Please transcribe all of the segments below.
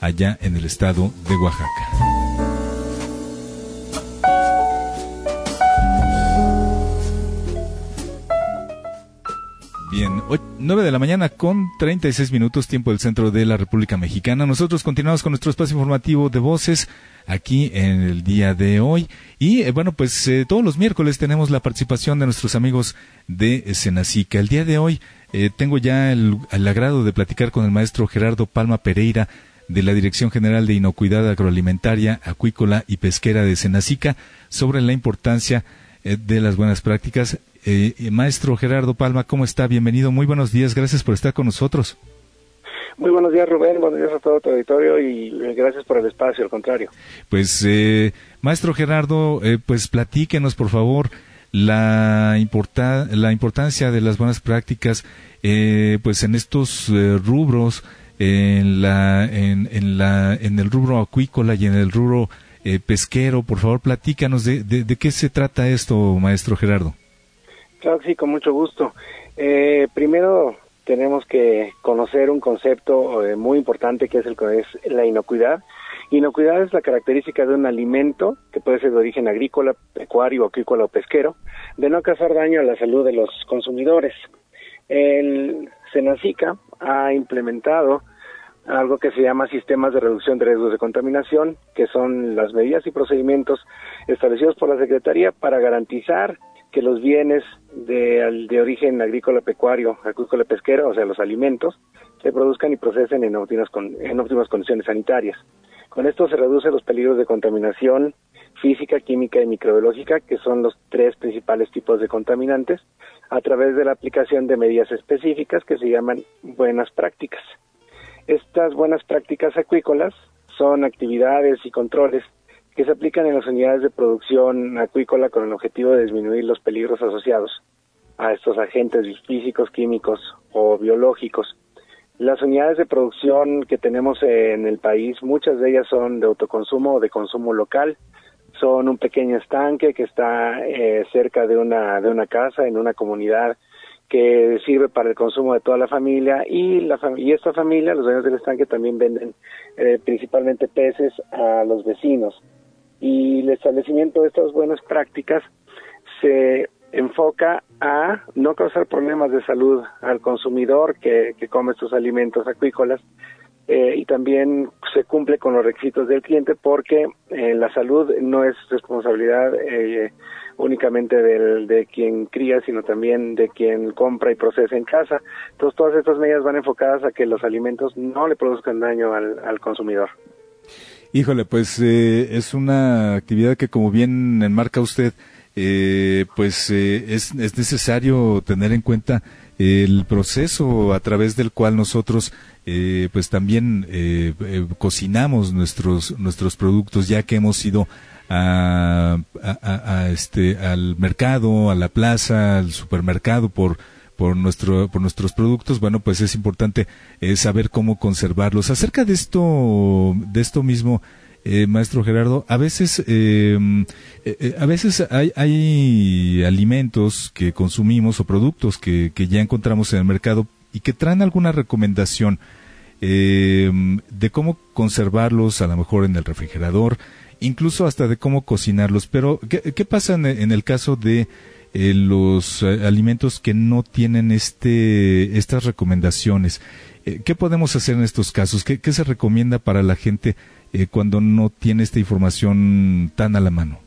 allá en el estado de Oaxaca. Bien, 9 de la mañana con 36 minutos tiempo del centro de la República Mexicana. Nosotros continuamos con nuestro espacio informativo de voces aquí en el día de hoy. Y eh, bueno, pues eh, todos los miércoles tenemos la participación de nuestros amigos de Senacica. El día de hoy eh, tengo ya el, el, agrado de platicar con el maestro Gerardo Palma Pereira de la Dirección General de Inocuidad Agroalimentaria, Acuícola y Pesquera de Senacica sobre la importancia de las buenas prácticas eh, maestro Gerardo Palma, ¿cómo está? Bienvenido, muy buenos días, gracias por estar con nosotros. Muy buenos días, Rubén, buenos días a todo tu auditorio y eh, gracias por el espacio, al contrario. Pues, eh, maestro Gerardo, eh, pues platíquenos, por favor, la, importa la importancia de las buenas prácticas, eh, pues en estos rubros, en, la, en, en, la, en el rubro acuícola y en el rubro pesquero, por favor, platícanos de, de, qué se trata esto, maestro Gerardo. Claro sí, con mucho gusto. Eh, primero tenemos que conocer un concepto eh, muy importante que es el que es la inocuidad. Inocuidad es la característica de un alimento que puede ser de origen agrícola, pecuario, acuícola o pesquero, de no causar daño a la salud de los consumidores. El Senacica ha implementado algo que se llama sistemas de reducción de riesgos de contaminación, que son las medidas y procedimientos establecidos por la Secretaría para garantizar que los bienes de, de origen agrícola, pecuario, agrícola, pesquero, o sea, los alimentos, se produzcan y procesen en óptimas, en óptimas condiciones sanitarias. Con esto se reducen los peligros de contaminación física, química y microbiológica, que son los tres principales tipos de contaminantes, a través de la aplicación de medidas específicas que se llaman buenas prácticas. Estas buenas prácticas acuícolas son actividades y controles que se aplican en las unidades de producción acuícola con el objetivo de disminuir los peligros asociados a estos agentes físicos, químicos o biológicos. Las unidades de producción que tenemos en el país, muchas de ellas son de autoconsumo o de consumo local, son un pequeño estanque que está eh, cerca de una de una casa en una comunidad que sirve para el consumo de toda la familia y la y esta familia, los dueños del estanque también venden eh, principalmente peces a los vecinos. Y el establecimiento de estas buenas prácticas se enfoca a no causar problemas de salud al consumidor que, come estos alimentos acuícolas eh, y también se cumple con los requisitos del cliente porque eh, la salud no es responsabilidad eh, únicamente del, de quien cría, sino también de quien compra y procesa en casa. Entonces todas estas medidas van enfocadas a que los alimentos no le produzcan daño al consumidor. Híjole, pues eh, es una actividad que como bien enmarca usted, eh, pues eh, es, es, necesario tener en cuenta el proceso a través del cual nosotros pues también cocinamos nuestros nuestros productos ya que hemos ido a, este al mercado a la plaza al supermercado por por nuestro por nuestros productos. Bueno pues es importante eh, saber cómo conservarlos. Acerca de esto de esto mismo eh, maestro Gerardo a veces em, eh, a veces hay, hay alimentos que consumimos o productos que, que ya encontramos en el mercado y que traen alguna recomendación de cómo conservarlos a lo mejor en el refrigerador incluso hasta de cómo cocinarlos pero qué, pasa en el caso de eh, los eh, alimentos que no tienen este estas recomendaciones. Eh, ¿Qué podemos hacer en estos casos? ¿Qué, se recomienda para la gente cuando no tiene esta información tan a la mano?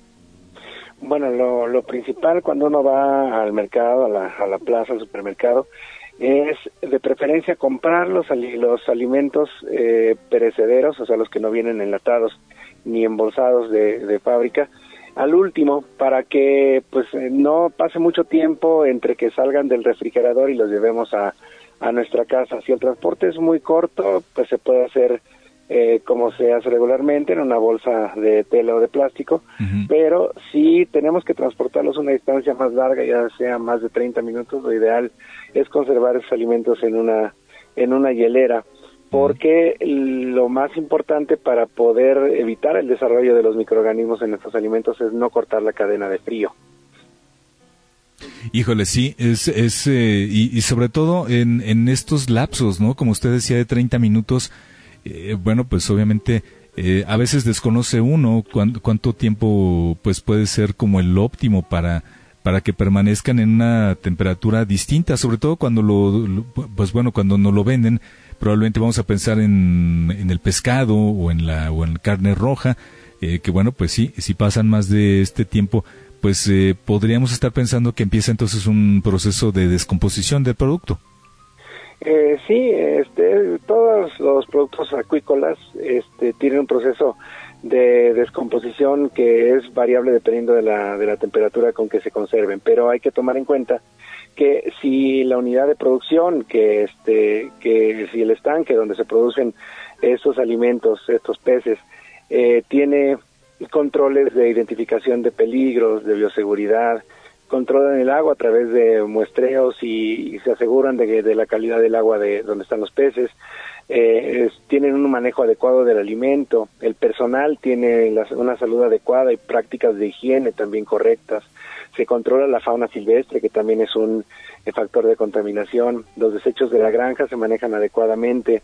Bueno, lo, principal cuando uno va al mercado, a la, a la plaza, al supermercado, es de preferencia comprar los, los alimentos perecederos, o sea, los que no vienen enlatados ni embolsados de, de fábrica, al último para que pues eh, no pase mucho tiempo entre que salgan del refrigerador y los llevemos a, a nuestra casa. Si el transporte es muy corto, pues se puede hacer eh, como se hace regularmente en una bolsa de tela o de plástico, pero si tenemos que transportarlos una distancia más larga, ya sea más de 30 minutos, lo ideal es conservar esos alimentos en una en una hielera porque lo más importante para poder evitar el desarrollo de los microorganismos en nuestros alimentos es no cortar la cadena de frío. Híjole, sí, es, es eh, y, sobre todo en, en, estos lapsos, ¿no? Como usted decía, de 30 minutos, eh, bueno, pues obviamente eh, a veces desconoce uno cuánto, tiempo pues puede ser como el óptimo para para que permanezcan en una temperatura distinta, sobre todo cuando lo, pues bueno, cuando no lo venden, probablemente vamos a pensar en, en el pescado o en la o en carne roja, eh, que bueno, pues sí, si pasan más de este tiempo, pues eh, podríamos estar pensando que empieza entonces un proceso de descomposición del producto. Eh, sí, este, todos los productos acuícolas este, tienen un proceso de descomposición que es variable dependiendo de la, de la temperatura con que se conserven, pero hay que tomar en cuenta que si la unidad de producción, que este, que si el estanque donde se producen estos alimentos, estos peces, eh, tiene controles de identificación de peligros, de bioseguridad, controlan el agua a través de muestreos y, se aseguran de, de, la calidad del agua de donde están los peces, eh, tienen un manejo adecuado del alimento, el personal tiene una salud adecuada y prácticas de higiene también correctas, se controla la fauna silvestre que también es un eh, factor de contaminación, los desechos de la granja se manejan adecuadamente.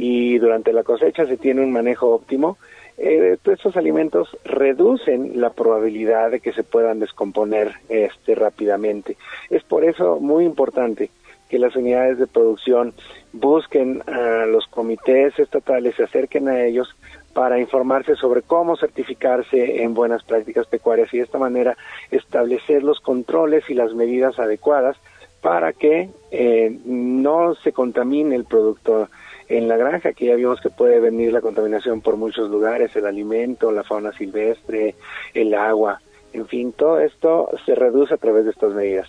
Y durante la cosecha se tiene un manejo óptimo eh, estos alimentos reducen la probabilidad de que se puedan descomponer este, rápidamente. Es por eso muy importante que las unidades de producción busquen a los comités estatales, se acerquen a ellos para informarse sobre cómo certificarse en buenas prácticas pecuarias y de esta manera establecer los controles y las medidas adecuadas para que eh, no se contamine el producto en la granja, que ya vimos que puede venir la contaminación por muchos lugares, el alimento, la fauna silvestre, el agua, en fin, todo esto se reduce a través de estas medidas.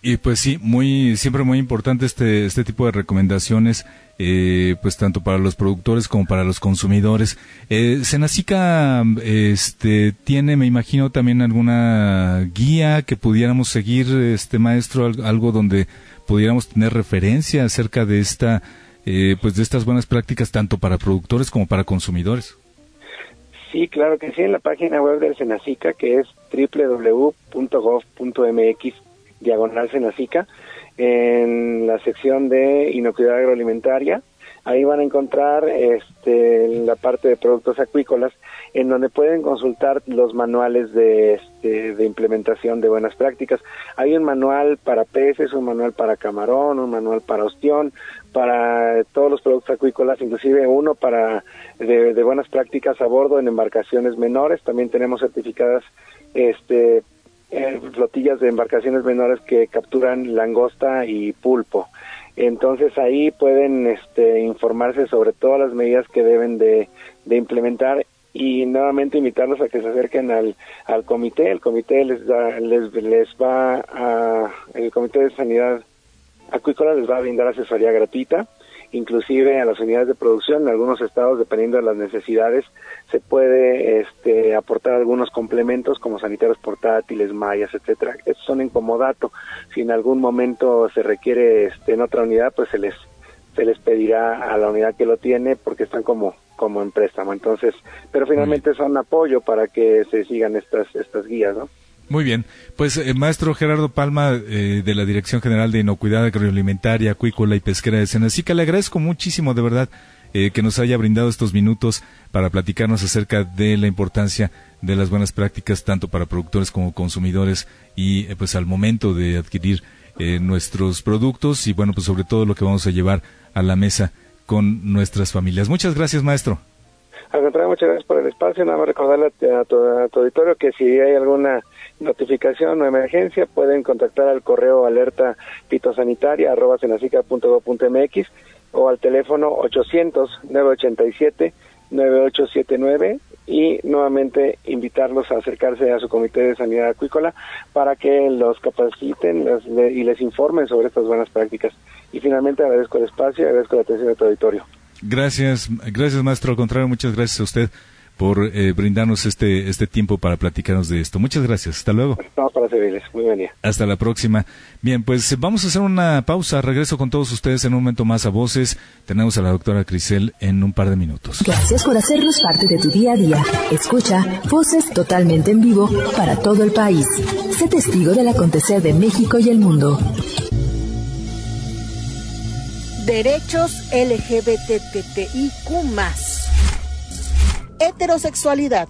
Y pues sí, muy siempre muy importante este este tipo de recomendaciones, eh, pues tanto para los productores como para los consumidores. Eh, Senacica, este tiene, me imagino también alguna guía que pudiéramos seguir, este maestro, algo donde pudiéramos tener referencia acerca de esta eh, pues de estas buenas prácticas tanto para productores como para consumidores. Sí, claro que sí, en la página web del Senacica, que es www.gov.mx, diagonal Senacica, en la sección de inocuidad agroalimentaria, ahí van a encontrar este, la parte de productos acuícolas, en donde pueden consultar los manuales de, este, de implementación de buenas prácticas. Hay un manual para peces, un manual para camarón, un manual para ostión, para todos los productos acuícolas, inclusive uno para de, buenas prácticas a bordo en embarcaciones menores. También tenemos certificadas este, eh, flotillas de embarcaciones menores que capturan langosta y pulpo. Entonces ahí pueden este, informarse sobre todas las medidas que deben de, implementar y nuevamente invitarlos a que se acerquen al, al comité. El comité les, les, les va a, el comité de sanidad Acuícola les va a brindar asesoría gratuita, inclusive a las unidades de producción en algunos estados, dependiendo de las necesidades, se puede este, aportar algunos complementos como sanitarios portátiles, mallas, etcétera. Estos son en comodato. Si en algún momento se requiere este, en otra unidad, pues se les se les pedirá a la unidad que lo tiene porque están como como en préstamo. Entonces, pero finalmente son apoyo para que se sigan estas estas guías, ¿no? Muy bien. Pues, eh, maestro Gerardo Palma, eh, de la Dirección General de Inocuidad Agroalimentaria, Acuícola y Pesquera de Senacica, le agradezco muchísimo, de verdad, eh, que nos haya brindado estos minutos para platicarnos acerca de la importancia de las buenas prácticas, tanto para productores como consumidores, y pues al momento de adquirir nuestros productos y, bueno, pues sobre todo lo que vamos a llevar a la mesa con nuestras familias. Muchas gracias, maestro. Al contrario, muchas gracias por el espacio. Nada más recordarle a tu, a tu auditorio que si hay alguna notificación o emergencia, pueden contactar al correo alerta fitosanitaria arroba mx o al teléfono 800-987-9879 y nuevamente invitarlos a acercarse a su comité de sanidad acuícola para que los capaciten y les informen sobre estas buenas prácticas. Y finalmente agradezco el espacio y agradezco la atención de tu auditorio. Gracias, gracias maestro. Al contrario, muchas gracias a usted por eh, brindarnos este, este tiempo para platicarnos de esto. Muchas gracias. Hasta luego. Estamos para servirles. Muy bien. Hasta la próxima. Bien, pues vamos a hacer una pausa. Regreso con todos ustedes en un momento más a Voces. Tenemos a la doctora Crisel en un par de minutos. Gracias por hacernos parte de tu día a día. Escucha Voces totalmente en vivo para todo el país. Sé testigo del acontecer de México y el mundo. Derechos LGBTTIQ. Heterosexualidad